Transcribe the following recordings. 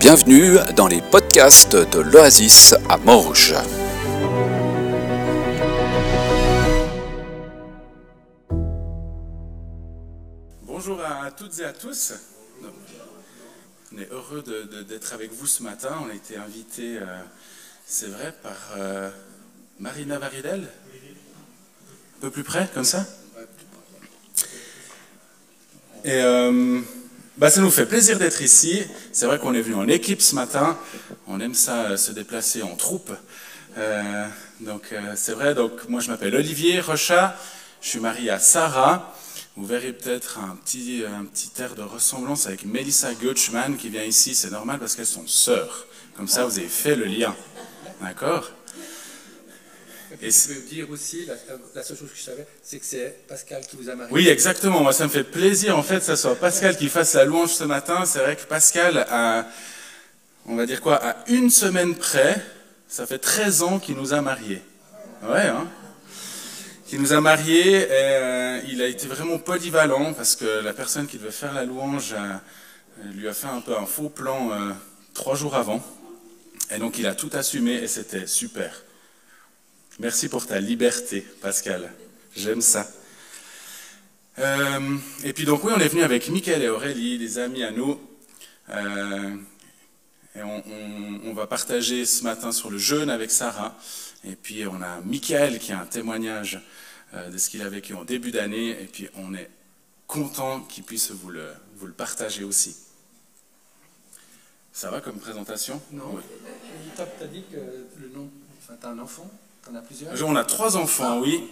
Bienvenue dans les podcasts de l'Oasis à Morges. Bonjour à toutes et à tous. On est heureux d'être avec vous ce matin. On a été invité, euh, c'est vrai, par euh, Marina Varidel. Un peu plus près, comme ça? Et euh, bah, ça nous fait plaisir d'être ici. C'est vrai qu'on est venu en équipe ce matin. On aime ça, se déplacer en troupe. donc c'est vrai, donc moi je m'appelle Olivier Rochat. Je suis marié à Sarah. Vous verrez peut-être un petit, un petit air de ressemblance avec Melissa Gutschmann qui vient ici. C'est normal parce qu'elles sont sœurs. Comme ça, vous avez fait le lien. D'accord? Et peux dire aussi, la, la, seule chose que je savais, c'est que c'est Pascal qui vous a marié. Oui, exactement. Moi, ça me fait plaisir, en fait, que ce soit Pascal qui fasse la louange ce matin. C'est vrai que Pascal a, on va dire quoi, à une semaine près, ça fait 13 ans qu'il nous a mariés. Ouais, hein qui nous a mariés. Et, euh, il a été vraiment polyvalent parce que la personne qui devait faire la louange euh, lui a fait un peu un faux plan euh, trois jours avant. Et donc il a tout assumé et c'était super. Merci pour ta liberté, Pascal. J'aime ça. et puis donc oui, on est venu avec Mickaël et Aurélie, des amis à nous. et on, on, va partager ce matin sur le jeûne avec Sarah. Et puis on a Michael qui a un témoignage euh, de ce qu'il a vécu en début d'année. Et puis on est content qu'il puisse vous le, vous le partager aussi. Ça va comme présentation? Non. Oui. Tu as dit que le nom. Enfin, tu as un enfant? En as plusieurs? On a trois enfants, oui.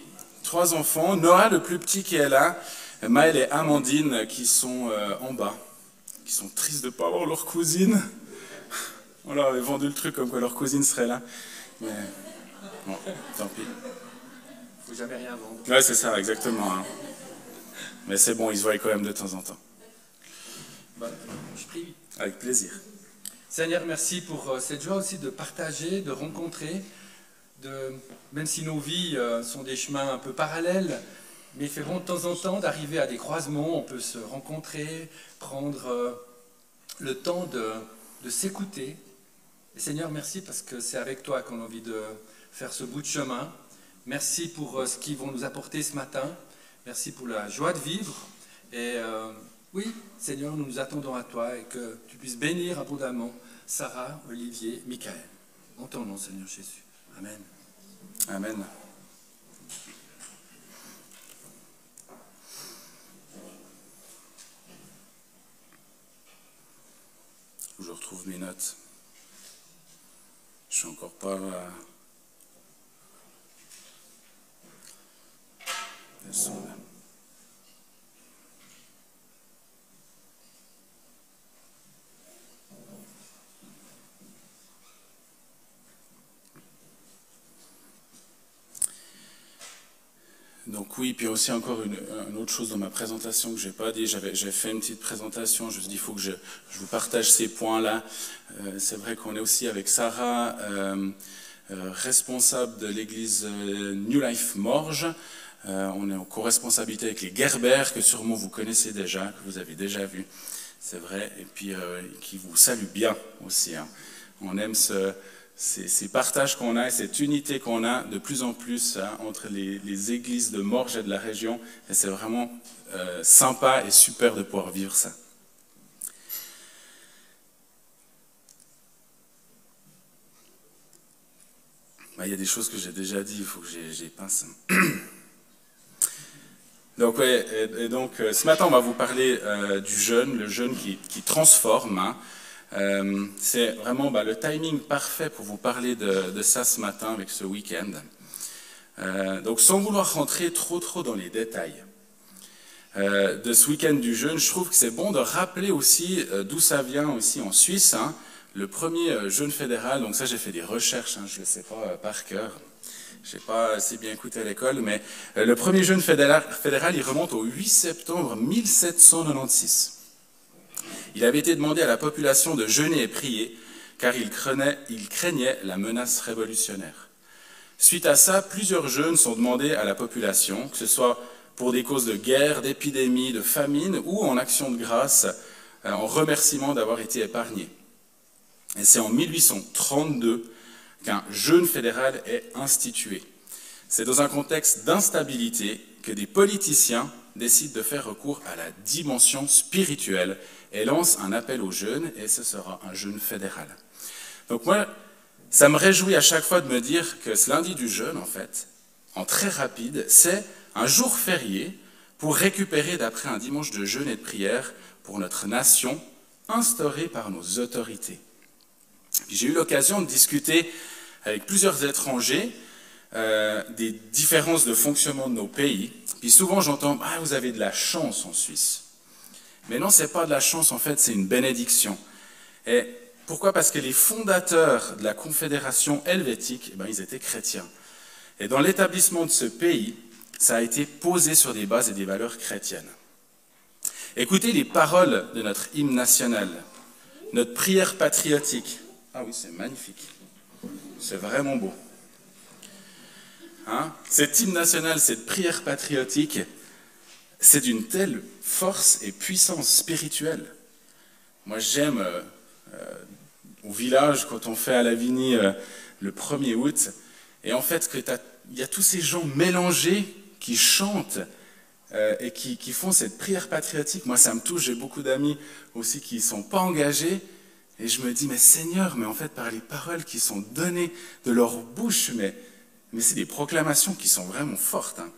Trois enfants. Noah, le plus petit qui est là. Maëlle et Amandine qui sont euh, en bas, qui sont tristes de ne pas avoir leur cousine. On leur avait vendu le truc comme quoi leur cousine serait là. Mais Bon, tant pis. Faut jamais rien vendre. Ouais, c'est ça, exactement. Hein. Mais c'est bon, ils se voient quand même de temps en temps. Bah, je prie. Avec plaisir. Seigneur, merci pour euh, cette joie aussi de partager, de rencontrer, même si nos vies euh, sont des chemins un peu parallèles, mais fait bon de temps en temps d'arriver à des croisements, on peut se rencontrer, prendre euh, le temps de, s'écouter. Et Seigneur, merci parce que c'est avec toi qu'on a envie de, faire ce bout de chemin. Merci pour euh, ce qu'ils vont nous apporter ce matin. Merci pour la joie de vivre. Et oui, Seigneur, nous nous attendons à toi et que tu puisses bénir abondamment Sarah, Olivier, Michael. En ton nom, Seigneur Jésus. Amen. Amen. Je retrouve mes notes. Je suis encore pas donc oui, puis aussi encore une, autre chose dans ma présentation que j'ai pas dit, j'avais fait une petite présentation, je me suis dit il faut que je, vous partage ces points-là. Euh, c'est vrai qu'on est aussi avec Sarah, euh, euh, responsable de l'église New Life Morges. On est en co-responsabilité avec les Gerber, que sûrement vous connaissez déjà, que vous avez déjà vu, c'est vrai, et puis qui vous saluent bien aussi. Hein. On aime ces, partages qu'on a et cette unité qu'on a de plus en plus hein, entre les, églises de Morges et de la région, c'est vraiment euh, sympa et super de pouvoir vivre ça. Bah, il y a des choses que j'ai déjà dit, il faut que j'y pince. Donc, ouais, et, donc euh, ce matin, on va vous parler euh, du jeûne, le jeûne qui, transforme. Hein. Euh, c'est vraiment bah, le timing parfait pour vous parler de, ça ce matin avec ce week-end. donc, sans vouloir rentrer trop trop dans les détails de ce week-end du jeûne, je trouve que c'est bon de rappeler aussi d'où ça vient aussi en Suisse. Hein. le premier jeûne fédéral, donc ça j'ai fait des recherches, hein, je ne le sais pas par cœur. Je n'ai pas assez bien écouté à l'école, mais euh, le premier jeûne fédéral, il remonte au 8 septembre 1796. Il avait été demandé à la population de jeûner et prier, car il craignait, la menace révolutionnaire. Suite à ça, plusieurs jeûnes sont demandés à la population, que ce soit pour des causes de guerre, d'épidémie, de famine ou en action de grâce, euh, en remerciement d'avoir été épargnés. Et c'est en 1832 qu'un jeûne fédéral est institué. C'est dans un contexte d'instabilité que des politiciens décident de faire recours à la dimension spirituelle et lancent un appel au jeûne, et ce sera un jeûne fédéral. Donc moi, ça me réjouit à chaque fois de me dire que ce lundi du jeûne, en fait, en très rapide, c'est un jour férié pour récupérer d'après un dimanche de jeûne et de prière pour notre nation, instauré par nos autorités. J'ai eu l'occasion de discuter avec plusieurs étrangers euh, des différences de fonctionnement de nos pays. Puis souvent j'entends ah vous avez de la chance en Suisse. Mais non, c'est pas de la chance en fait, c'est une bénédiction. Et pourquoi? Parce que les fondateurs de la Confédération helvétique, eh ben, ils étaient chrétiens. Et dans l'établissement de ce pays, ça a été posé sur des bases et des valeurs chrétiennes. Écoutez les paroles de notre hymne national, notre prière patriotique. Ah oui, c'est magnifique. C'est vraiment beau. Hein? Cette hymne national, cette prière patriotique, c'est d'une telle force et puissance spirituelle. Moi, j'aime euh, euh, au village, quand on fait à Lavigny euh, le 1er août, et en fait, il y a tous ces gens mélangés qui chantent et qui, qui, font cette prière patriotique. Moi, ça me touche. J'ai beaucoup d'amis aussi qui ne sont pas engagés, et je me dis, mais Seigneur, mais en fait, par les paroles qui sont données de leur bouche, mais, mais c'est des proclamations qui sont vraiment fortes. Hein.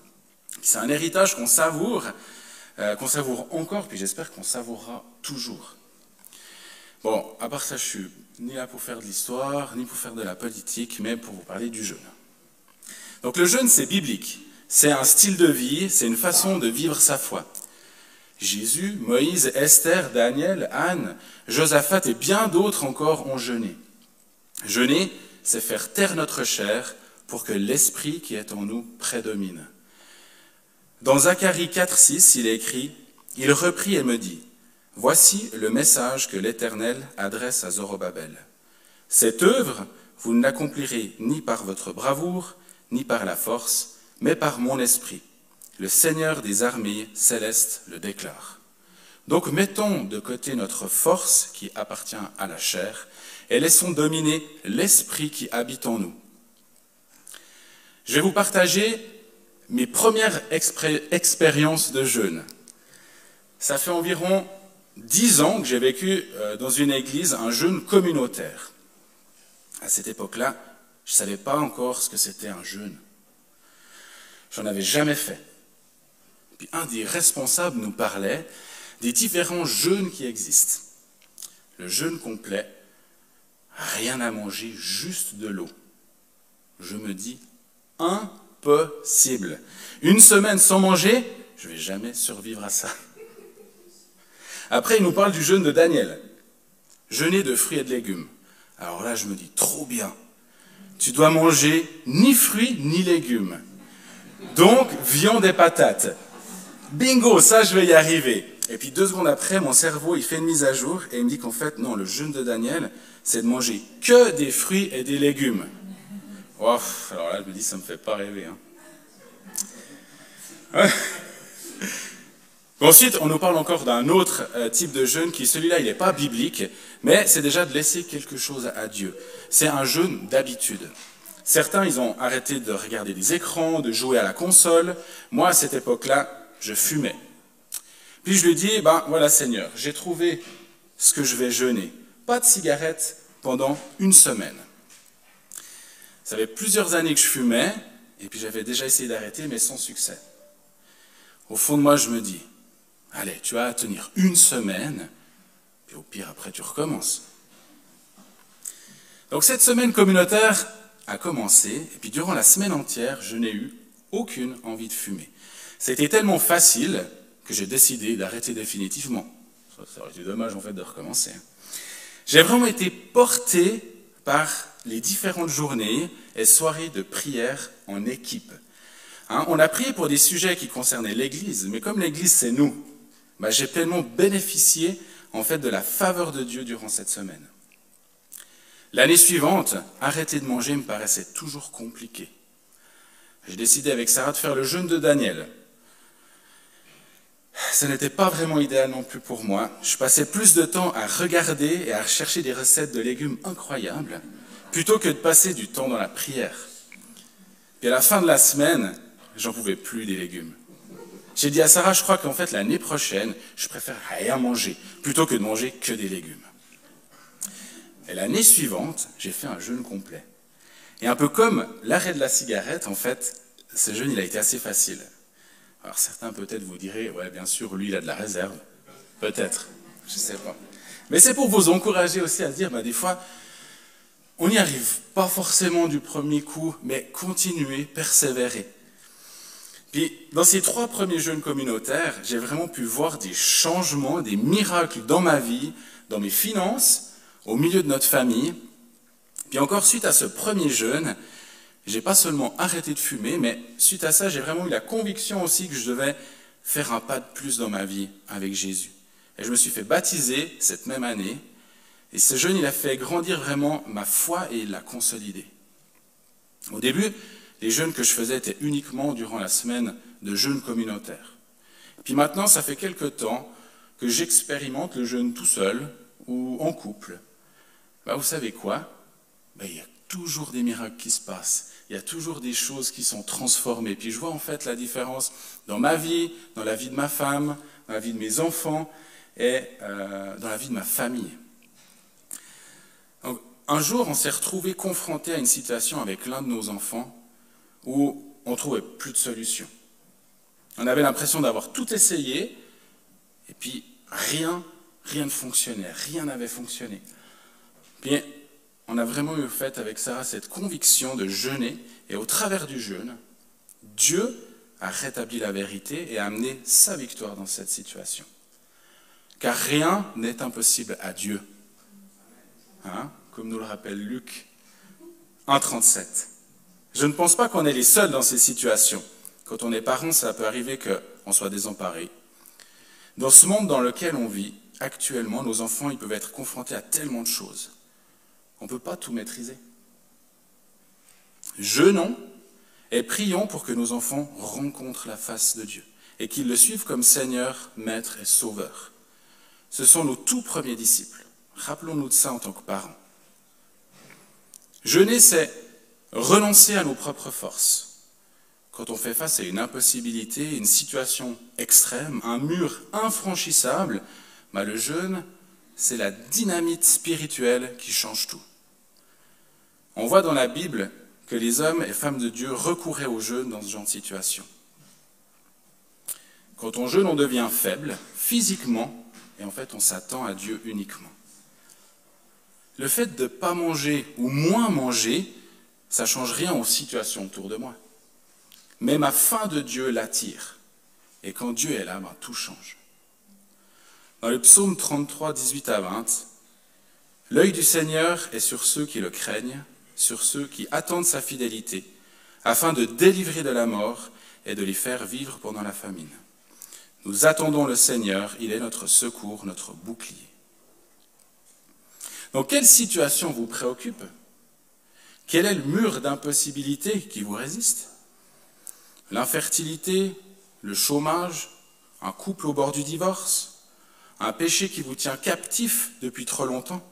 C'est un héritage qu'on savoure, euh, qu'on savoure encore, puis j'espère qu'on savourera toujours. Bon, à part ça, je suis ni là pour faire de l'histoire, ni pour faire de la politique, mais pour vous parler du jeûne. Donc le jeûne, c'est biblique. C'est un style de vie, c'est une façon de vivre sa foi. Jésus, Moïse, Esther, Daniel, Anne, Josaphat et bien d'autres encore ont jeûné. Jeûner, c'est faire taire notre chair pour que l'esprit qui est en nous prédomine. Dans Zacharie 4, 6, il écrit, Il reprit et me dit, Voici le message que l'Éternel adresse à Zorobabel. Cette œuvre, vous ne l'accomplirez ni par votre bravoure, ni par la force, mais par mon esprit le Seigneur des armées célestes le déclare. Donc mettons de côté notre force qui appartient à la chair et laissons dominer l'esprit qui habite en nous. Je vais vous partager mes premières expériences de jeûne. Ça fait environ dix ans que j'ai vécu euh, dans une église un jeûne communautaire. À cette époque-là, je ne savais pas encore ce que c'était un jeûne. J'en avais jamais fait. Puis un des responsables nous parlait des différents jeûnes qui existent. Le jeûne complet, rien à manger, juste de l'eau. Je me dis, impossible. Une semaine sans manger, je ne vais jamais survivre à ça. Après, il nous parle du jeûne de Daniel. Jeûner de fruits et de légumes. Alors là, je me dis, trop bien. Tu dois manger ni fruits ni légumes. Donc, viande et patates. Bingo, ça je vais y arriver. Et puis deux secondes après, mon cerveau, il fait une mise à jour et il me dit qu'en fait, non, le jeûne de Daniel, c'est de manger que des fruits et des légumes. Alors là, je me dis, ça me fait pas rêver. Hein. Ensuite, on nous parle encore d'un autre euh, type de jeûne qui, celui-là, il n'est pas biblique, mais c'est déjà de laisser quelque chose à Dieu. C'est un jeûne d'habitude. Certains, ils ont arrêté de regarder des écrans, de jouer à la console. Moi, à cette époque-là, je fumais. Puis je lui dis, ben voilà Seigneur, j'ai trouvé ce que je vais jeûner. Pas de cigarette pendant une semaine. Ça fait plusieurs années que je fumais, et puis j'avais déjà essayé d'arrêter, mais sans succès. Au fond de moi, je me dis, allez, tu vas tenir une semaine, puis au pire, après, tu recommences. Donc cette semaine communautaire a commencé, et puis durant la semaine entière, je n'ai eu aucune envie de fumer. C'était tellement facile que j'ai décidé d'arrêter définitivement. Ça aurait été dommage en fait de recommencer. J'ai vraiment été porté par les différentes journées et soirées de prière en équipe. Hein, on a prié pour des sujets qui concernaient l'Église, mais comme l'Église c'est nous, bah, j'ai pleinement bénéficié en fait de la faveur de Dieu durant cette semaine. L'année suivante, arrêter de manger me paraissait toujours compliqué. J'ai décidé avec Sarah de faire le jeûne de Daniel. ce n'était pas vraiment idéal non plus pour moi. Je passais plus de temps à regarder et à rechercher des recettes de légumes incroyables plutôt que de passer du temps dans la prière. Puis à la fin de la semaine, j'en pouvais plus des légumes. J'ai dit à Sarah, je crois qu'en fait l'année prochaine, je préfère rien manger plutôt que de manger que des légumes. Et l'année suivante, j'ai fait un jeûne complet. Et un peu comme l'arrêt de la cigarette, en fait, ce jeûne, il a été assez facile. Alors certains peut-être vous diraient, ouais, bien sûr, lui, il a de la réserve. Peut-être, je ne sais pas. Mais c'est pour vous encourager aussi à dire, bah, des fois, on n'y arrive pas forcément du premier coup, mais continuez, persévérer. Puis, dans ces trois premiers jeûnes communautaires, j'ai vraiment pu voir des changements, des miracles dans ma vie, dans mes finances, au milieu de notre famille. Puis encore, suite à ce premier jeûne, j'ai pas seulement arrêté de fumer, mais suite à ça, j'ai vraiment eu la conviction aussi que je devais faire un pas de plus dans ma vie avec Jésus. Et je me suis fait baptiser cette même année. Et ce jeûne, il a fait grandir vraiment ma foi et il l'a consolidée. Au début, les jeûnes que je faisais étaient uniquement durant la semaine de jeûne communautaire. Puis maintenant, ça fait quelque temps que j'expérimente le jeûne tout seul ou en couple. Bah, vous savez quoi? Bah, Il y a toujours des miracles qui se passent. Il y a toujours des choses qui sont transformées. Puis je vois en fait la différence dans ma vie, dans la vie de ma femme, dans la vie de mes enfants et euh, dans la vie de ma famille. Un jour, on s'est retrouvé confronté à une situation avec l'un de nos enfants où on trouvait plus de solution. On avait l'impression d'avoir tout essayé, et puis rien, rien ne fonctionnait, rien n'avait fonctionné. Puis on a vraiment eu fait avec Sarah cette conviction de jeûner, et au travers du jeûne, Dieu a rétabli la vérité et a amené sa victoire dans cette situation. Car rien n'est impossible à Dieu. Hein, comme nous le rappelle Luc 1.37. Je ne pense pas qu'on est les seuls dans ces situations. Quand on est parent, ça peut arriver qu'on soit désemparé. Dans ce monde dans lequel on vit, actuellement, nos enfants ils peuvent être confrontés à tellement de choses. On ne peut pas tout maîtriser. Jeûnons et prions pour que nos enfants rencontrent la face de Dieu et qu'ils le suivent comme Seigneur, Maître et Sauveur. Ce sont nos tout premiers disciples. Rappelons-nous de ça en tant que parents. Jeûner, c'est renoncer à nos propres forces. Quand on fait face à une impossibilité, une situation extrême, un mur infranchissable, bah, le jeûne, c'est la dynamite spirituelle qui change tout. On voit dans la Bible que les hommes et femmes de Dieu recouraient au jeûne dans ce genre de situation. Quand on jeûne, on devient faible physiquement et en fait on s'attend à Dieu uniquement. Le fait de ne pas manger ou moins manger, ça ne change rien aux situations autour de moi. Mais ma faim de Dieu l'attire. Et quand Dieu est là, ben, tout change. Dans le psaume 33, 18 à 20, L'œil du Seigneur est sur ceux qui le craignent, sur ceux qui attendent sa fidélité, afin de délivrer de la mort et de les faire vivre pendant la famine. Nous attendons le Seigneur, il est notre secours, notre bouclier. Donc quelle situation vous préoccupe Quel est le mur d'impossibilité qui vous résiste? L'infertilité, le chômage, un couple au bord du divorce, un péché qui vous tient captif depuis trop longtemps,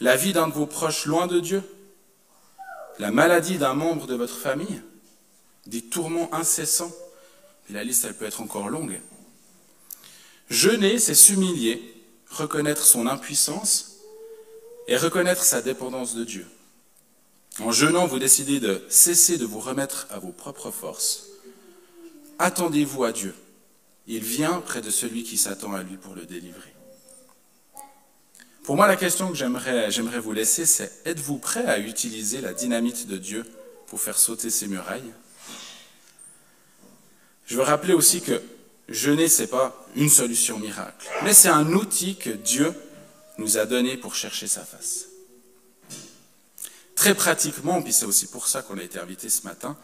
la vie d'un de vos proches loin de Dieu, la maladie d'un membre de votre famille, des tourments incessants, la liste elle peut être encore longue. Jeûner, c'est s'humilier, reconnaître son impuissance et reconnaître sa dépendance de Dieu. En jeûnant, vous décidez de cesser de vous remettre à vos propres forces. Attendez-vous à Dieu. Il vient près de celui qui s'attend à lui pour le délivrer. Pour moi, la question que j'aimerais, j'aimerais vous laisser, c'est êtes-vous prêt à utiliser la dynamite de Dieu pour faire sauter ces murailles? Je veux rappeler aussi que jeûner, ce n'est pas une solution miracle, mais c'est un outil que Dieu nous a donné pour chercher sa face. Très pratiquement, puis c'est aussi pour ça qu'on a été invité ce matin,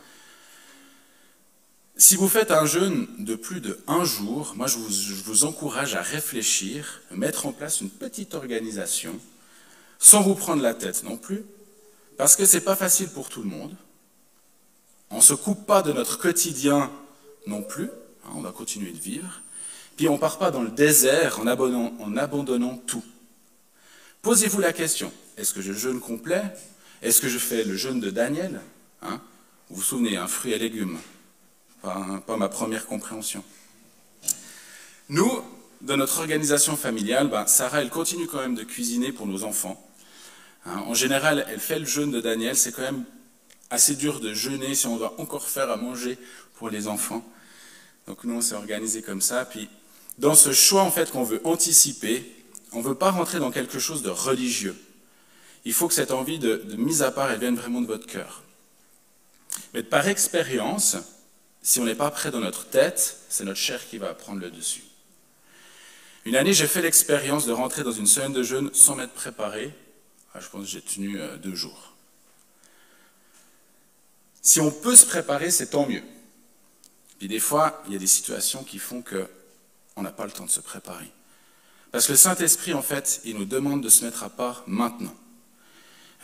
si vous faites un jeûne de plus de un jour, moi je vous, encourage à réfléchir, mettre en place une petite organisation, sans vous prendre la tête non plus, parce que ce n'est pas facile pour tout le monde. On ne se coupe pas de notre quotidien non plus, hein, on va continuer de vivre. Puis on ne part pas dans le désert en abandonnant tout. Posez-vous la question, est-ce que je jeûne complet? Est-ce que je fais le jeûne de Daniel? Hein? Vous vous souvenez, un fruit et légumes, pas, pas, ma première compréhension. Nous, de notre organisation familiale, ben, Sarah, elle continue quand même de cuisiner pour nos enfants. Hein, en général, elle fait le jeûne de Daniel, c'est quand même assez dur de jeûner si on doit encore faire à manger pour les enfants. Donc nous, on s'est organisé comme ça. Puis dans ce choix en fait qu'on veut anticiper, on ne veut pas rentrer dans quelque chose de religieux. Il faut que cette envie de, mise à part, elle vienne vraiment de votre cœur. Mais par expérience, si on n'est pas prêt dans notre tête, c'est notre chair qui va prendre le dessus. Une année, j'ai fait l'expérience de rentrer dans une semaine de jeûne sans m'être préparé. Ah, je pense que j'ai tenu euh, deux jours. Si on peut se préparer, c'est tant mieux. Puis des fois, il y a des situations qui font qu'on n'a pas le temps de se préparer. Parce que le Saint-Esprit, en fait, il nous demande de se mettre à part maintenant.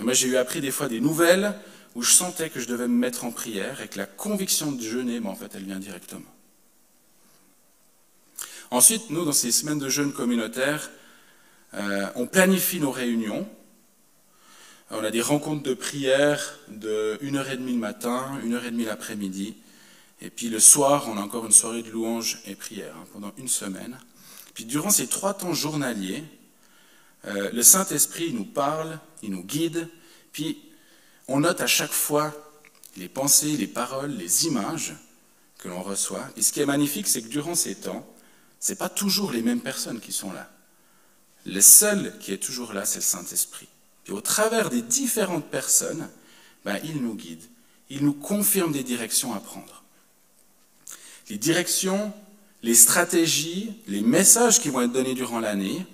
Moi, j'ai eu appris des fois des nouvelles où je sentais que je devais me mettre en prière et que la conviction de jeûner, en fait, elle vient directement. Ensuite, nous, dans ces semaines de jeûne communautaire, euh, on planifie nos réunions. On a des rencontres de prière de 1h30 le matin, 1h30 l'après-midi. Et puis le soir, on a encore une soirée de louange et prière hein, pendant une semaine. Puis durant ces trois temps journaliers, euh, le Saint-Esprit nous parle, il nous guide, puis on note à chaque fois les pensées, les paroles, les images que l'on reçoit. Et ce qui est magnifique, c'est que durant ces temps, ce pas toujours les mêmes personnes qui sont là. Le seul qui est toujours là, c'est le Saint-Esprit. Puis au travers des différentes personnes, ben, il nous guide, il nous confirme des directions à prendre. Les directions, les stratégies, les messages qui vont être donnés durant l'année,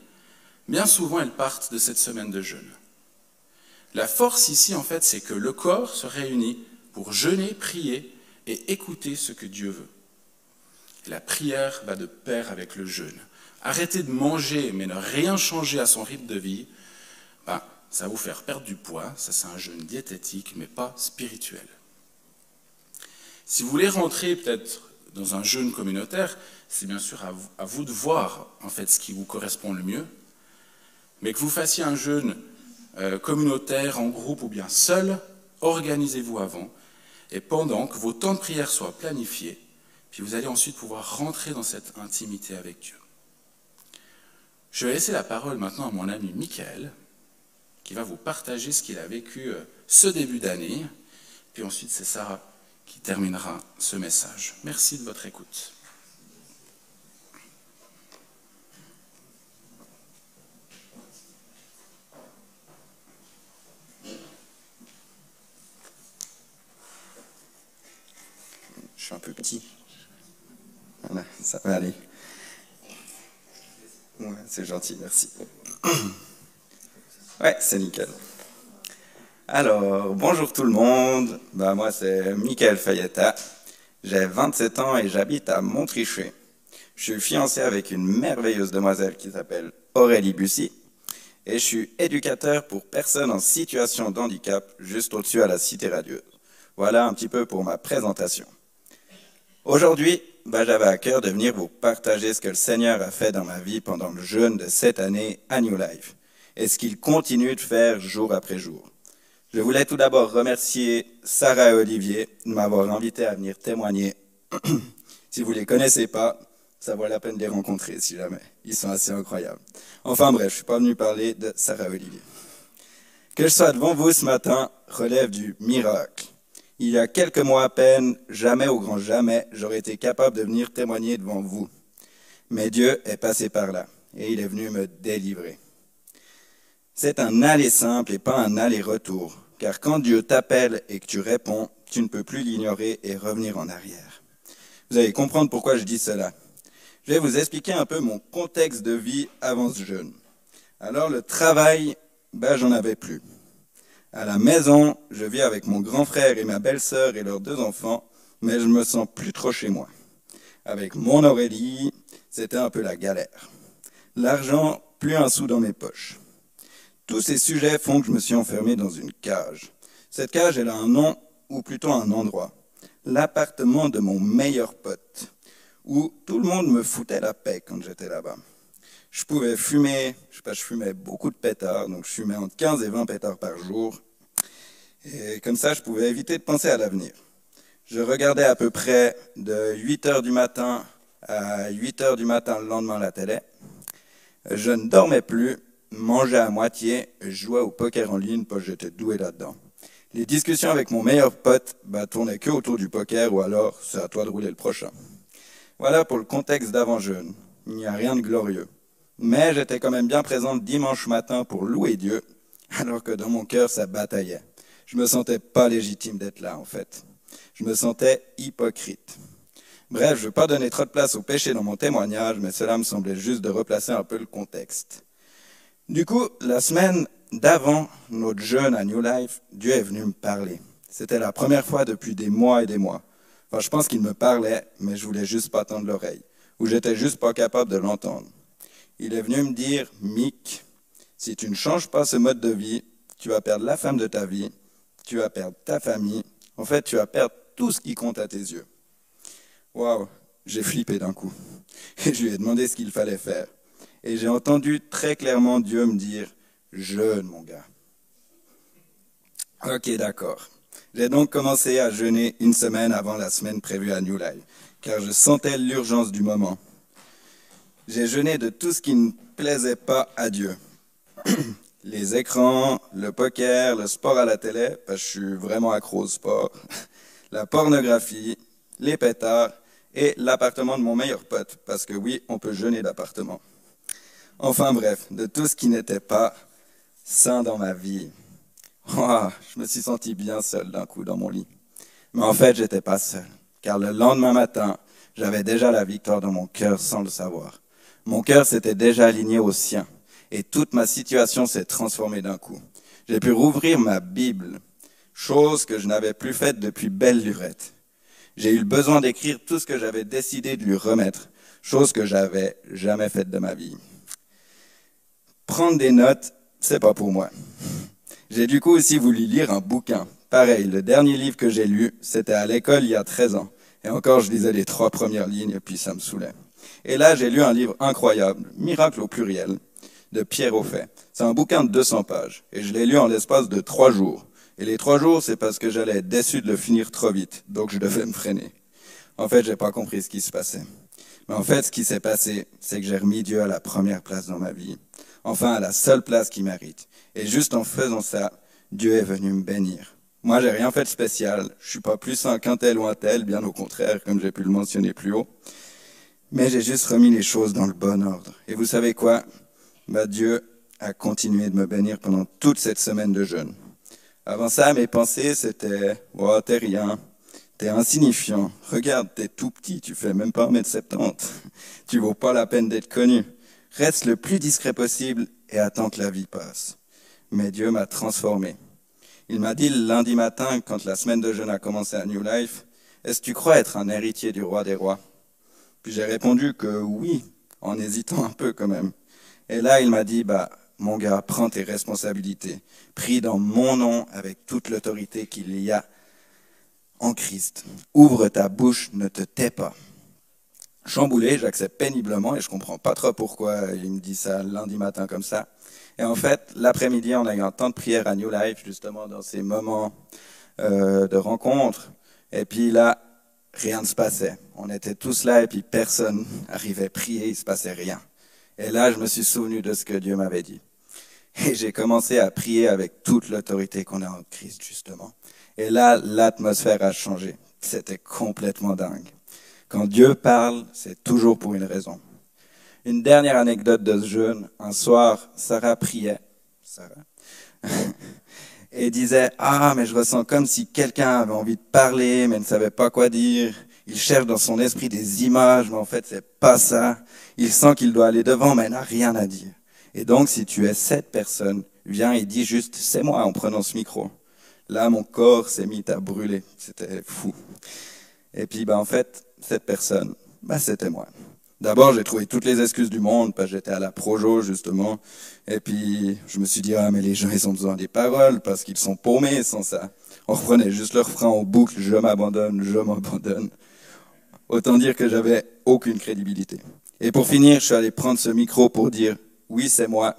bien souvent elles partent de cette semaine de jeûne. La force ici, en fait, c'est que le corps se réunit pour jeûner, prier et écouter ce que Dieu veut. La prière va de pair avec le jeûne. Arrêter de manger mais ne rien changer à son rythme de vie, ben, ça va vous faire perdre du poids. Ça, c'est un jeûne diététique, mais pas spirituel. Si vous voulez rentrer peut-être dans un jeûne communautaire, c'est bien sûr à vous, de voir en fait ce qui vous correspond le mieux. Mais que vous fassiez un jeûne euh, communautaire, en groupe ou bien seul, organisez-vous avant. Et pendant que vos temps de prière soient planifiés, puis vous allez ensuite pouvoir rentrer dans cette intimité avec Dieu. Je vais laisser la parole maintenant à mon ami Michael, qui va vous partager ce qu'il a vécu euh, ce début d'année. Puis ensuite, c'est Sarah qui terminera ce message. Merci de votre écoute. Je suis un peu petit. Voilà, ça va aller. Ouais, c'est gentil, merci. Ouais, c'est nickel. Alors, bonjour tout le monde. Bah, moi, c'est Michael Fayetta. J'ai 27 ans et j'habite à Montrichet. Je suis fiancé avec une merveilleuse demoiselle qui s'appelle Aurélie Bussy. Et je suis éducateur pour personnes en situation de handicap, juste au-dessus à la Cité Radieuse. Voilà un petit peu pour ma présentation. Aujourd'hui, bah, j'avais à cœur de venir vous partager ce que le Seigneur a fait dans ma vie pendant le jeûne de cette année à New Life et ce qu'il continue de faire jour après jour. Je voulais tout d'abord remercier Sarah et Olivier de m'avoir invité à venir témoigner. si vous les connaissez pas, ça vaut la peine de les rencontrer si jamais. Ils sont assez incroyables. Enfin bref, je suis pas venu parler de Sarah et Olivier. Que je sois devant vous ce matin relève du miracle. Il y a quelques mois à peine, jamais au grand jamais, j'aurais été capable de venir témoigner devant vous. Mais Dieu est passé par là et il est venu me délivrer. C'est un aller simple et pas un aller-retour, car quand Dieu t'appelle et que tu réponds, tu ne peux plus l'ignorer et revenir en arrière. Vous allez comprendre pourquoi je dis cela. Je vais vous expliquer un peu mon contexte de vie avant ce jeûne. Alors le travail, ben j'en avais plus. À la maison, je vis avec mon grand frère et ma belle-sœur et leurs deux enfants, mais je me sens plus trop chez moi. Avec mon Aurélie, c'était un peu la galère. L'argent, plus un sou dans mes poches. Tous ces sujets font que je me suis enfermé dans une cage. Cette cage, elle a un nom, ou plutôt un endroit. L'appartement de mon meilleur pote, où tout le monde me foutait la paix quand j'étais là-bas. Je pouvais fumer, je sais pas, je fumais beaucoup de pétards, donc je fumais entre 15 et 20 pétards par jour. Et comme ça, je pouvais éviter de penser à l'avenir. Je regardais à peu près de 8 heures du matin à 8 heures du matin le lendemain la télé. Je ne dormais plus, mangeais à moitié, et jouais au poker en ligne parce que j'étais doué là-dedans. Les discussions avec mon meilleur pote bah, tournaient que autour du poker ou alors c'est à toi de rouler le prochain. Voilà pour le contexte d'avant jeune. Il n'y a rien de glorieux. Mais j'étais quand même bien présent dimanche matin pour louer Dieu, alors que dans mon cœur ça bataillait. Je me sentais pas légitime d'être là en fait. Je me sentais hypocrite. Bref, je ne veux pas donner trop de place au péché dans mon témoignage, mais cela me semblait juste de replacer un peu le contexte. Du coup, la semaine d'avant notre jeûne à New Life, Dieu est venu me parler. C'était la première fois depuis des mois et des mois. Enfin, je pense qu'il me parlait, mais je voulais juste pas tendre l'oreille, ou j'étais juste pas capable de l'entendre. Il est venu me dire, Mick, si tu ne changes pas ce mode de vie, tu vas perdre la femme de ta vie, tu vas perdre ta famille, en fait, tu vas perdre tout ce qui compte à tes yeux. Waouh, j'ai flippé d'un coup. Et je lui ai demandé ce qu'il fallait faire. Et j'ai entendu très clairement Dieu me dire, jeûne mon gars. Ok, d'accord. J'ai donc commencé à jeûner une semaine avant la semaine prévue à New Life, car je sentais l'urgence du moment. J'ai jeûné de tout ce qui ne plaisait pas à Dieu. Les écrans, le poker, le sport à la télé, parce que je suis vraiment accro au sport, la pornographie, les pétards et l'appartement de mon meilleur pote, parce que oui, on peut jeûner d'appartement. Enfin bref, de tout ce qui n'était pas sain dans ma vie. Je me suis senti bien seul d'un coup dans mon lit. Mais en fait, j'étais pas seul, car le lendemain matin, j'avais déjà la victoire dans mon cœur sans le savoir. Mon cœur s'était déjà aligné au sien, et toute ma situation s'est transformée d'un coup. J'ai pu rouvrir ma Bible, chose que je n'avais plus faite depuis belle lurette j'ai eu le besoin d'écrire tout ce que j'avais décidé de lui remettre, chose que j'avais jamais faite de ma vie. Prendre des notes, c'est pas pour moi. J'ai du coup aussi voulu lire un bouquin. Pareil, le dernier livre que j'ai lu, c'était à l'école il y a 13 ans. Et encore, je lisais les trois premières lignes, puis ça me saoulait. Et là, j'ai lu un livre incroyable, Miracle au pluriel, de Pierre Auffet. C'est un bouquin de 200 pages, et je l'ai lu en l'espace de trois jours. Et les trois jours, c'est parce que j'allais être déçu de le finir trop vite, donc je devais me freiner. En fait, j'ai pas compris ce qui se passait. Mais en fait, ce qui s'est passé, c'est que j'ai remis Dieu à la première place dans ma vie. Enfin, à la seule place qu'il mérite. Et juste en faisant ça, Dieu est venu me bénir. Moi, j'ai rien fait de spécial. Je suis pas plus un qu'un tel ou un tel, bien au contraire, comme j'ai pu le mentionner plus haut. Mais j'ai juste remis les choses dans le bon ordre. Et vous savez quoi? Bah, Dieu a continué de me bénir pendant toute cette semaine de jeûne. Avant ça, mes pensées, c'était oh, t'es rien, t'es insignifiant. Regarde, t'es tout petit, tu fais même pas 1m70. Tu vaux pas la peine d'être connu. Reste le plus discret possible et attends que la vie passe. Mais Dieu m'a transformé. Il m'a dit lundi matin, quand la semaine de jeûne a commencé à New Life, Est-ce que tu crois être un héritier du roi des rois? Puis j'ai répondu que oui, en hésitant un peu quand même. Et là, il m'a dit, bah, mon gars, prends tes responsabilités. Prie dans mon nom avec toute l'autorité qu'il y a en Christ. Ouvre ta bouche, ne te tais pas. Chamboulé, j'accepte péniblement et je comprends pas trop pourquoi il me dit ça lundi matin comme ça. Et en fait, l'après-midi, on a eu un temps de prière à New Life, justement dans ces moments euh, de rencontre. Et puis là, rien ne se passait. On était tous là et puis personne arrivait prier, il se passait rien. Et là, je me suis souvenu de ce que Dieu m'avait dit. Et j'ai commencé à prier avec toute l'autorité qu'on a en Christ, justement. Et là, l'atmosphère a changé. C'était complètement dingue. Quand Dieu parle, c'est toujours pour une raison. Une dernière anecdote de ce jeûne. Un soir, Sarah priait. Sarah. et disait, ah, mais je ressens comme si quelqu'un avait envie de parler, mais ne savait pas quoi dire. Il cherche dans son esprit des images, mais en fait, c'est pas ça. Il sent qu'il doit aller devant, mais n'a rien à dire. Et donc, si tu es cette personne, viens et dis juste, c'est moi en prenant ce micro. Là, mon corps s'est mis à brûler. C'était fou. Et puis, bah, en fait, cette personne, bah, c'était moi. D'abord, j'ai trouvé toutes les excuses du monde, parce que j'étais à la projo, justement. Et puis, je me suis dit, ah, mais les gens, ils ont besoin des paroles, parce qu'ils sont paumés sans ça. On reprenait juste leur frein en boucle, je m'abandonne, je m'abandonne. Autant dire que j'avais aucune crédibilité. Et pour finir, je suis allé prendre ce micro pour dire oui, c'est moi,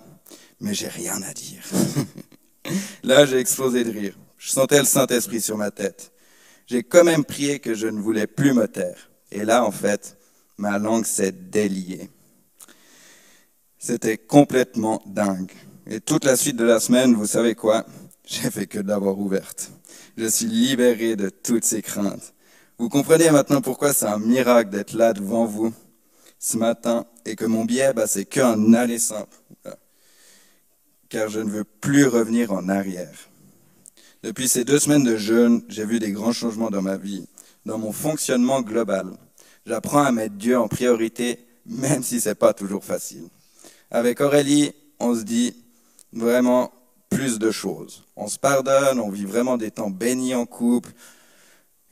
mais j'ai rien à dire. Là, j'ai explosé de rire. Je sentais le Saint-Esprit sur ma tête. J'ai quand même prié que je ne voulais plus me taire. Et là, en fait, ma langue s'est déliée. C'était complètement dingue. Et toute la suite de la semaine, vous savez quoi? J'ai fait que d'avoir ouverte. Je suis libéré de toutes ces craintes. Vous comprenez maintenant pourquoi c'est un miracle d'être là devant vous ce matin et que mon biais, bah, c'est qu'un aller simple. Car je ne veux plus revenir en arrière. Depuis ces deux semaines de jeûne, j'ai vu des grands changements dans ma vie, dans mon fonctionnement global. J'apprends à mettre Dieu en priorité, même si c'est pas toujours facile. Avec Aurélie, on se dit vraiment plus de choses. On se pardonne, on vit vraiment des temps bénis en couple.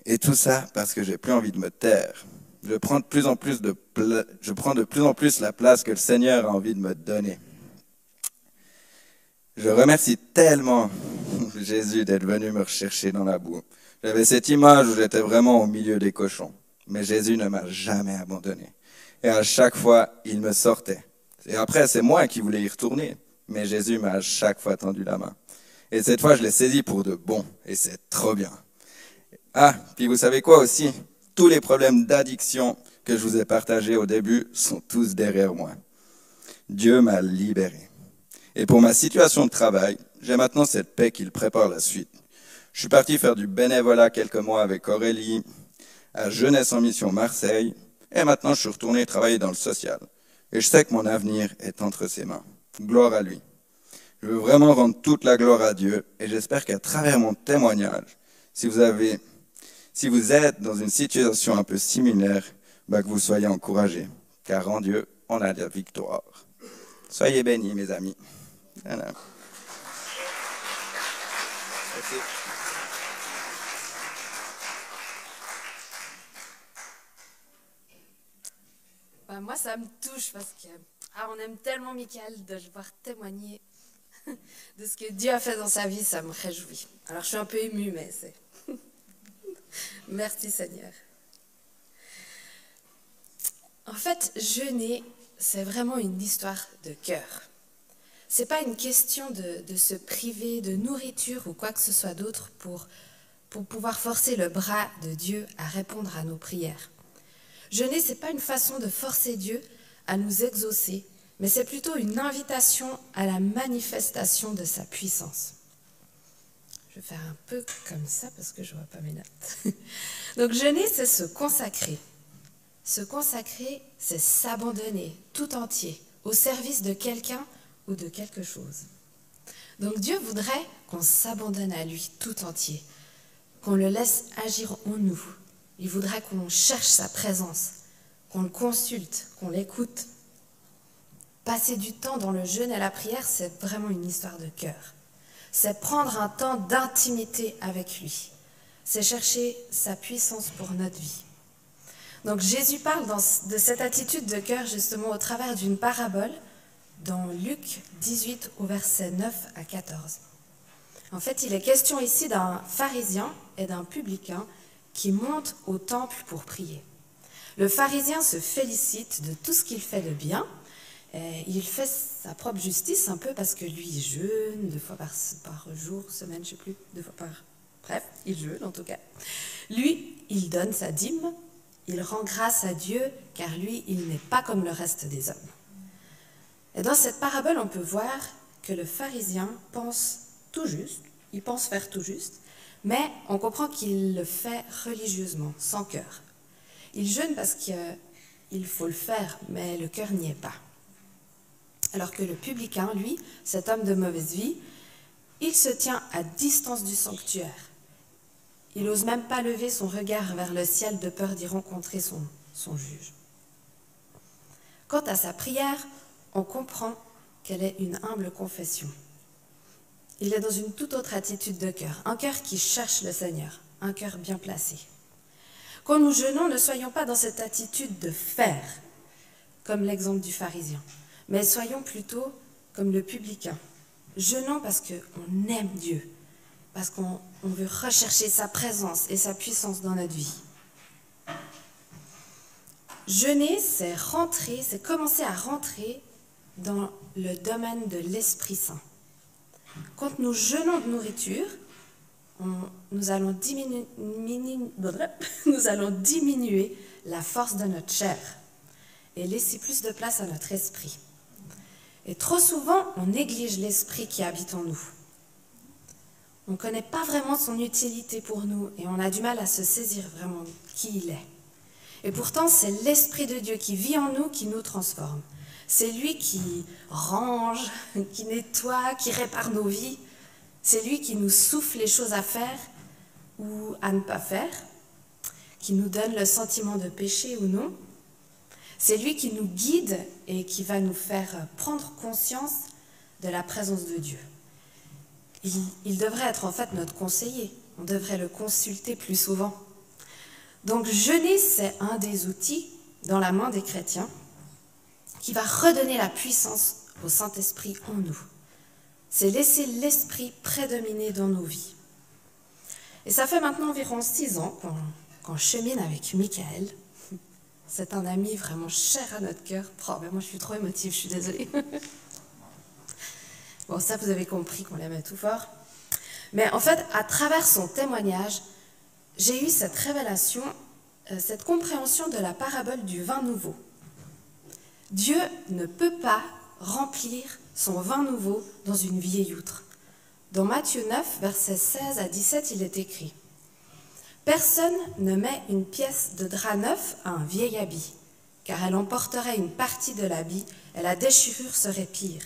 Et tout ça parce que j'ai plus envie de me taire. Je prends de plus en plus de, je prends de plus en plus la place que le Seigneur a envie de me donner. Je remercie tellement Jésus d'être venu me rechercher dans la boue. J'avais cette image où j'étais vraiment au milieu des cochons. Mais Jésus ne m'a jamais abandonné. Et à chaque fois, il me sortait. Et après, c'est moi qui voulais y retourner. Mais Jésus m'a à chaque fois tendu la main. Et cette fois, je l'ai saisi pour de bon. Et c'est trop bien. Ah, puis vous savez quoi aussi? Tous les problèmes d'addiction que je vous ai partagés au début sont tous derrière moi. Dieu m'a libéré. Et pour ma situation de travail, j'ai maintenant cette paix qu'il prépare la suite. Je suis parti faire du bénévolat quelques mois avec Aurélie, à Jeunesse en Mission Marseille, et maintenant je suis retourné travailler dans le social. Et je sais que mon avenir est entre ses mains. Gloire à lui. Je veux vraiment rendre toute la gloire à Dieu, et j'espère qu'à travers mon témoignage, si vous avez, si vous êtes dans une situation un peu similaire, bah, que vous soyez encouragés, car en Dieu, on a la victoire. Soyez bénis, mes amis. Voilà. Bah, moi, ça me touche parce que ah, on aime tellement Michael de le voir témoigner de ce que Dieu a fait dans sa vie, ça me réjouit. Alors, je suis un peu émue, mais c'est. Merci Seigneur. En fait, jeûner, c'est vraiment une histoire de cœur. C'est pas une question de, se priver de nourriture ou quoi que ce soit d'autre pour pouvoir forcer le bras de Dieu à répondre à nos prières. Jeûner, c'est pas une façon de forcer Dieu à nous exaucer, mais c'est plutôt une invitation à la manifestation de sa puissance. Je vais faire un peu comme ça parce que je vois pas mes notes. Donc jeûner, c'est se consacrer. Se consacrer, c'est s'abandonner tout entier au service de quelqu'un ou de quelque chose. Donc Dieu voudrait qu'on s'abandonne à lui tout entier, qu'on le laisse agir en nous. Il voudrait qu'on cherche sa présence, qu'on le consulte, qu'on l'écoute. Passer du temps dans le jeûne et la prière, c'est vraiment une histoire de cœur. C'est prendre un temps d'intimité avec lui. C'est chercher sa puissance pour notre vie. Donc Jésus parle de cette attitude de cœur justement au travers d'une parabole dans Luc 18 au verset 9 à 14. En fait, il est question ici d'un pharisien et d'un publicain qui montent au temple pour prier. Le pharisien se félicite de tout ce qu'il fait de bien. Et il fait sa propre justice un peu parce que lui, il jeûne deux fois par, par jour, semaine, je ne sais plus, deux fois par... Bref, il jeûne en tout cas. Lui, il donne sa dîme, il rend grâce à Dieu car lui, il n'est pas comme le reste des hommes. Et dans cette parabole, on peut voir que le pharisien pense tout juste, il pense faire tout juste, mais on comprend qu'il le fait religieusement, sans cœur. Il jeûne parce qu'il faut le faire, mais le cœur n'y est pas. Alors que le publicain, lui, cet homme de mauvaise vie, il se tient à distance du sanctuaire. Il n'ose même pas lever son regard vers le ciel de peur d'y rencontrer son, son juge. Quant à sa prière, on comprend qu'elle est une humble confession. Il est dans une toute autre attitude de cœur, un cœur qui cherche le Seigneur, un cœur bien placé. Quand nous jeûnons, ne soyons pas dans cette attitude de faire, comme l'exemple du pharisien, mais soyons plutôt comme le publicain. Jeûnons parce qu'on aime Dieu, parce qu'on veut rechercher sa présence et sa puissance dans notre vie. Jeûner, c'est rentrer, c'est commencer à rentrer dans le domaine de l'Esprit Saint. Quand nous jeûnons de nourriture, nous, allons diminuer, la force de notre chair et laisser plus de place à notre esprit. Et trop souvent, on néglige l'esprit qui habite en nous. On ne connaît pas vraiment son utilité pour nous et on a du mal à se saisir vraiment qui il est. Et pourtant, c'est l'Esprit de Dieu qui vit en nous qui nous transforme. C'est lui qui range, qui nettoie, qui répare nos vies. C'est lui qui nous souffle les choses à faire ou à ne pas faire, qui nous donne le sentiment de péché ou non. C'est lui qui nous guide et qui va nous faire prendre conscience de la présence de Dieu. Il, devrait être en fait notre conseiller. On devrait le consulter plus souvent. Donc jeûner, c'est un des outils dans la main des chrétiens qui va redonner la puissance au Saint-Esprit en nous. C'est laisser l'Esprit prédominer dans nos vies. Et ça fait maintenant environ six ans qu'on chemine avec Michael. C'est un ami vraiment cher à notre cœur. Oh, ben moi, je suis trop émotive, je suis désolée. bon, ça, vous avez compris qu'on l'aimait tout fort. Mais en fait, à travers son témoignage, j'ai eu cette révélation, euh, cette compréhension de la parabole du vin nouveau. Dieu ne peut pas remplir son vin nouveau dans une vieille outre. Dans Matthieu 9, versets 16 à 17, il est écrit Personne ne met une pièce de drap neuf à un vieil habit, car elle emporterait une partie de l'habit et la déchirure serait pire.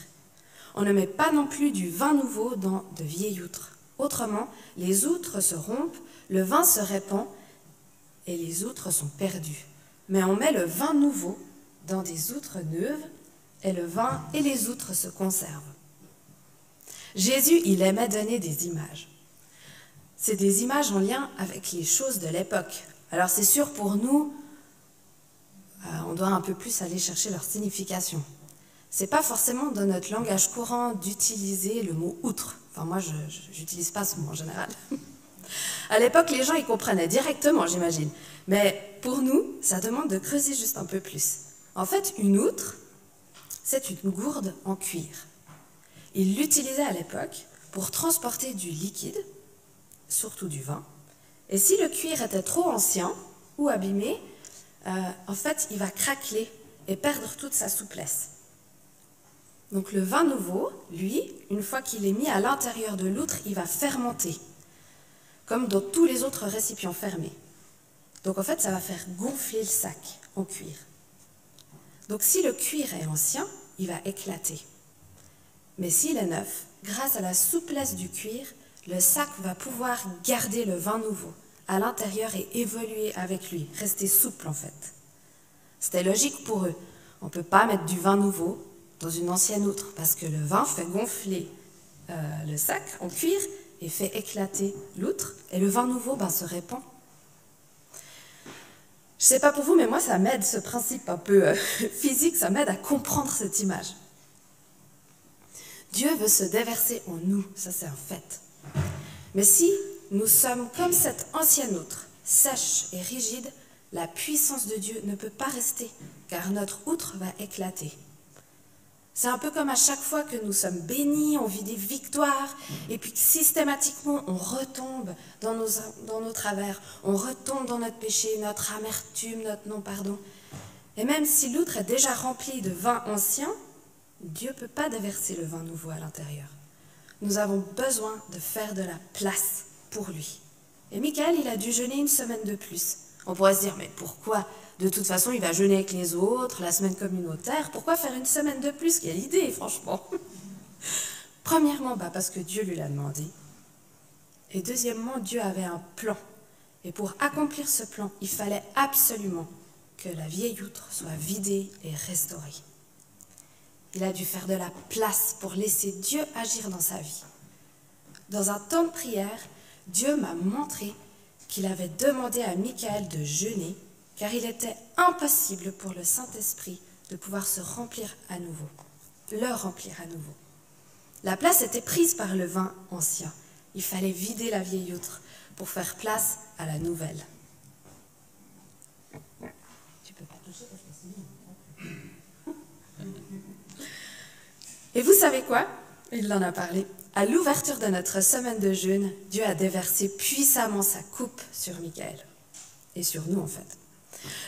On ne met pas non plus du vin nouveau dans de vieilles outres. Autrement, les outres se rompent, le vin se répand et les outres sont perdues. Mais on met le vin nouveau dans des outres neuves et le vin et les outres se conservent. Jésus, il aimait donner des images. C'est des images en lien avec les choses de l'époque. Alors c'est sûr pour nous, euh, on doit un peu plus aller chercher leur signification. C'est pas forcément dans notre langage courant d'utiliser le mot outre. Enfin moi, je n'utilise pas ce mot en général. À l'époque, les gens y comprenaient directement, j'imagine. Mais pour nous, ça demande de creuser juste un peu plus. En fait, une outre, c'est une gourde en cuir. Ils l'utilisaient à l'époque pour transporter du liquide, surtout du vin. Et si le cuir était trop ancien ou abîmé, euh, en fait, il va craqueler et perdre toute sa souplesse. Donc le vin nouveau, lui, une fois qu'il est mis à l'intérieur de l'outre, il va fermenter comme dans tous les autres récipients fermés. Donc en fait, ça va faire gonfler le sac en cuir. Donc si le cuir est ancien, il va éclater. Mais s'il est neuf, grâce à la souplesse du cuir, le sac va pouvoir garder le vin nouveau à l'intérieur et évoluer avec lui, rester souple en fait. C'était logique pour eux. On ne peut pas mettre du vin nouveau dans une ancienne outre parce que le vin fait gonfler euh, le sac en cuir et fait éclater l'outre, et le vin nouveau ben, se répand. Je sais pas pour vous, mais moi, ça m'aide, ce principe un peu euh, physique, ça m'aide à comprendre cette image. Dieu veut se déverser en nous, ça c'est un fait. Mais si nous sommes comme cette ancienne outre, sèche et rigide, la puissance de Dieu ne peut pas rester, car notre outre va éclater. C'est un peu comme à chaque fois que nous sommes bénis, on vit des victoires, et puis systématiquement on retombe dans nos, dans nos travers, on retombe dans notre péché, notre amertume, notre non-pardon. Et même si l'outre est déjà rempli de vin ancien, Dieu ne peut pas déverser le vin nouveau à l'intérieur. Nous avons besoin de faire de la place pour lui. Et Michael, il a dû jeûner une semaine de plus. On pourrait se dire, mais pourquoi de toute façon, il va jeûner avec les autres, la semaine communautaire. Pourquoi faire une semaine de plus? Quelle idée, franchement Premièrement, bah parce que Dieu lui l'a demandé. Et deuxièmement, Dieu avait un plan. Et pour accomplir ce plan, il fallait absolument que la vieille outre soit vidée et restaurée. Il a dû faire de la place pour laisser Dieu agir dans sa vie. Dans un temps de prière, Dieu m'a montré qu'il avait demandé à Michael de jeûner car il était impossible pour le Saint-Esprit de pouvoir se remplir à nouveau, le remplir à nouveau. La place était prise par le vin ancien. Il fallait vider la vieille outre pour faire place à la nouvelle. Pas Et vous savez quoi? Il en a parlé. À l'ouverture de notre semaine de jeûne, Dieu a déversé puissamment sa coupe sur Michael. Et sur nous, en fait.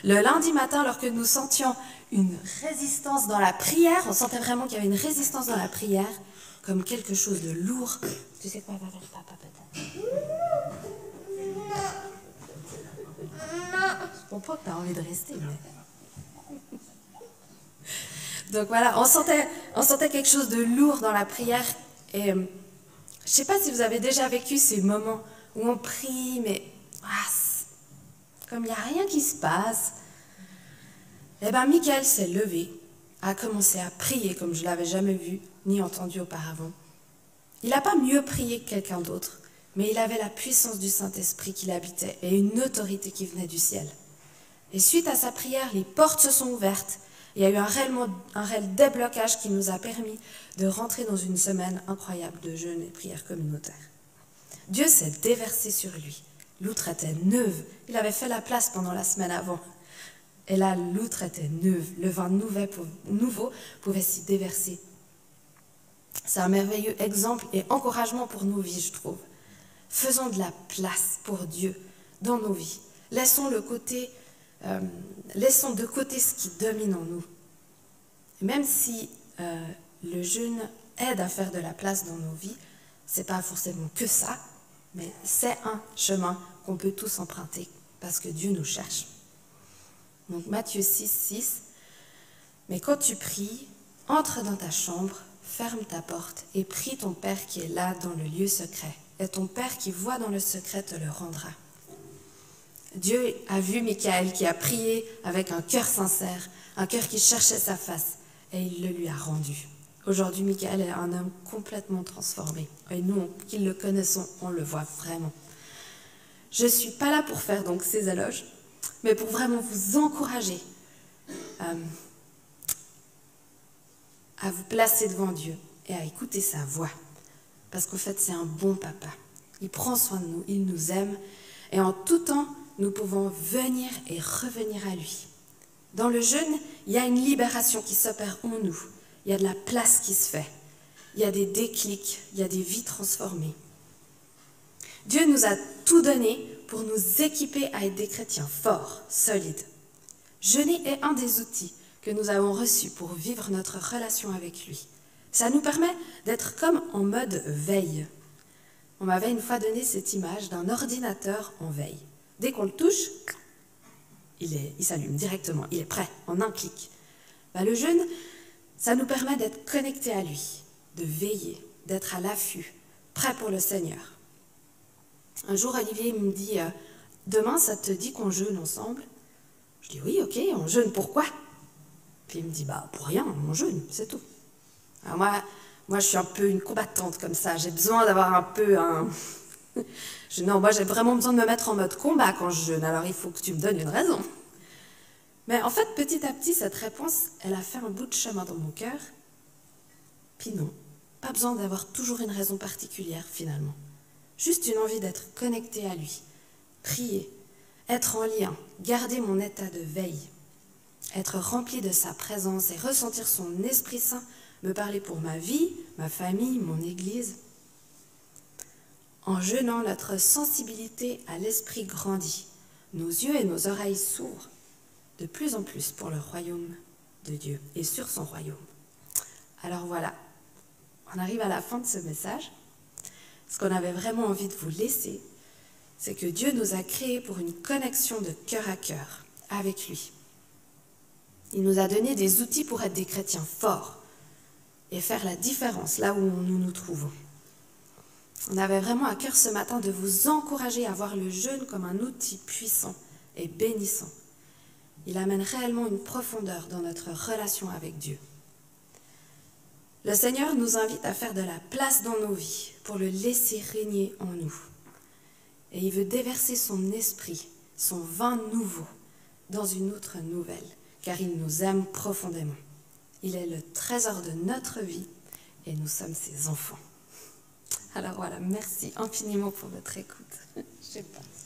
Le lundi matin, lorsque nous sentions une résistance dans la prière, on sentait vraiment qu'il y avait une résistance dans la prière, comme quelque chose de lourd. Tu sais quoi, va vers papa peut-être. Je comprends que tu as envie de rester. Donc voilà, on sentait, on sentait quelque chose de lourd dans la prière. Et euh, je ne sais pas si vous avez déjà vécu ces moments où on prie, mais comme il n'y a rien qui se passe. Eh bien, Michael s'est levé, a commencé à prier comme je l'avais jamais vu ni entendu auparavant. Il n'a pas mieux prié que quelqu'un d'autre, mais il avait la puissance du Saint-Esprit qui l'habitait et une autorité qui venait du ciel. Et suite à sa prière, les portes se sont ouvertes il y a eu un réel, un réel déblocage qui nous a permis de rentrer dans une semaine incroyable de jeûne et prière communautaire. Dieu s'est déversé sur lui. L'outre était neuve. Il avait fait la place pendant la semaine avant. Et là, l'outre était neuve. Le vin nouveau pouvait s'y déverser. C'est un merveilleux exemple et encouragement pour nos vies, je trouve. Faisons de la place pour Dieu dans nos vies. Laissons le côté euh, laissons de côté ce qui domine en nous. Même si euh, le jeûne aide à faire de la place dans nos vies, c'est pas forcément que ça, mais c'est un chemin qu'on peut tous emprunter parce que Dieu nous cherche. Donc Matthieu 6, 6. Mais quand tu pries, entre dans ta chambre, ferme ta porte et prie ton Père qui est là dans le lieu secret. Et ton Père qui voit dans le secret te le rendra. Dieu a vu Michael qui a prié avec un cœur sincère, un cœur qui cherchait sa face, et il le lui a rendu. Aujourd'hui, Michael est un homme complètement transformé. Et nous, qui le connaissons, on le voit vraiment. Je ne suis pas là pour faire donc ces éloges, mais pour vraiment vous encourager euh, à vous placer devant Dieu et à écouter sa voix. Parce qu'en fait, c'est un bon papa. Il prend soin de nous, il nous aime, et en tout temps, nous pouvons venir et revenir à lui. Dans le jeûne, il y a une libération qui s'opère en nous. Il y a de la place qui se fait. Il y a des déclics, il y a des vies transformées. Dieu nous a tout donné pour nous équiper à être des chrétiens forts, solides. Jeûner est un des outils que nous avons reçus pour vivre notre relation avec lui. Ça nous permet d'être comme en mode veille. On m'avait une fois donné cette image d'un ordinateur en veille. Dès qu'on le touche, il, s'allume directement, il est prêt, en un clic. Bah, le jeûne, ça nous permet d'être connectés à lui, de veiller, d'être à l'affût, prêt pour le Seigneur. Un jour, Olivier me dit euh, Demain, ça te dit qu'on jeûne ensemble? Je dis Oui, ok, on jeûne pourquoi? Puis il me dit Bah, pour rien, on jeûne, c'est tout. Moi, moi, je suis un peu une combattante comme ça, j'ai besoin d'avoir un peu un. Je, non, moi j'ai vraiment besoin de me mettre en mode combat quand je jeûne, alors il faut que tu me donnes une raison. Mais en fait, petit à petit, cette réponse, elle a fait un bout de chemin dans mon cœur. Puis non, pas besoin d'avoir toujours une raison particulière finalement. Juste une envie d'être connecté à lui, prier, être en lien, garder mon état de veille, être rempli de sa présence et ressentir son Esprit Saint me parler pour ma vie, ma famille, mon Église. En jeûnant, notre sensibilité à l'esprit grandit. Nos yeux et nos oreilles s'ouvrent de plus en plus pour le royaume de Dieu et sur son royaume. Alors voilà, on arrive à la fin de ce message. Ce qu'on avait vraiment envie de vous laisser, c'est que Dieu nous a créés pour une connexion de cœur à cœur avec lui. Il nous a donné des outils pour être des chrétiens forts et faire la différence là où nous nous trouvons. On avait vraiment à cœur ce matin de vous encourager à voir le jeûne comme un outil puissant et bénissant. Il amène réellement une profondeur dans notre relation avec Dieu. Le Seigneur nous invite à faire de la place dans nos vies pour le laisser régner en nous. Et il veut déverser son esprit, son vin nouveau, dans une autre nouvelle, car il nous aime profondément. Il est le trésor de notre vie et nous sommes ses enfants. Alors voilà, merci infiniment pour votre écoute.